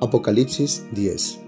Apocalipsis 10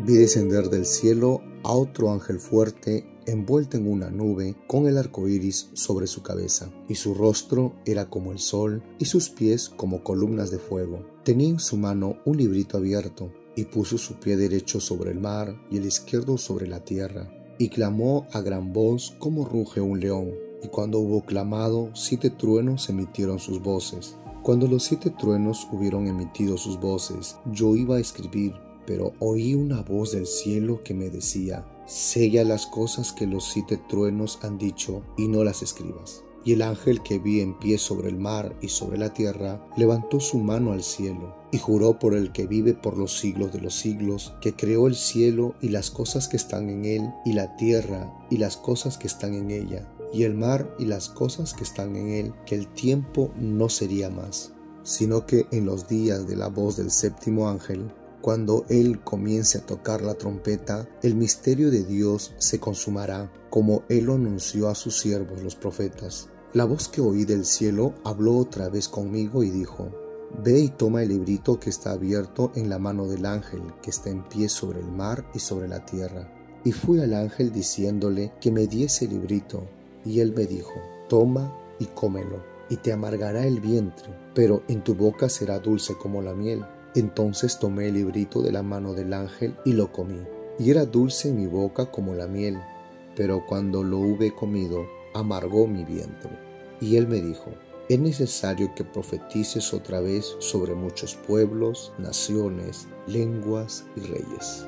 Vi descender del cielo a otro ángel fuerte envuelto en una nube con el arco iris sobre su cabeza, y su rostro era como el sol, y sus pies como columnas de fuego. Tenía en su mano un librito abierto, y puso su pie derecho sobre el mar y el izquierdo sobre la tierra, y clamó a gran voz como ruge un león. Y cuando hubo clamado, siete truenos emitieron sus voces cuando los siete truenos hubieron emitido sus voces, yo iba a escribir, pero oí una voz del cielo que me decía, sella las cosas que los siete truenos han dicho y no las escribas. Y el ángel que vi en pie sobre el mar y sobre la tierra levantó su mano al cielo y juró por el que vive por los siglos de los siglos, que creó el cielo y las cosas que están en él, y la tierra y las cosas que están en ella, y el mar y las cosas que están en él, que el tiempo no sería más, sino que en los días de la voz del séptimo ángel, cuando él comience a tocar la trompeta, el misterio de Dios se consumará, como él lo anunció a sus siervos los profetas. La voz que oí del cielo habló otra vez conmigo y dijo, Ve y toma el librito que está abierto en la mano del ángel que está en pie sobre el mar y sobre la tierra. Y fui al ángel diciéndole que me diese el librito. Y él me dijo, toma y cómelo, y te amargará el vientre, pero en tu boca será dulce como la miel. Entonces tomé el librito de la mano del ángel y lo comí, y era dulce en mi boca como la miel, pero cuando lo hube comido, amargó mi vientre. Y él me dijo, es necesario que profetices otra vez sobre muchos pueblos, naciones, lenguas y reyes.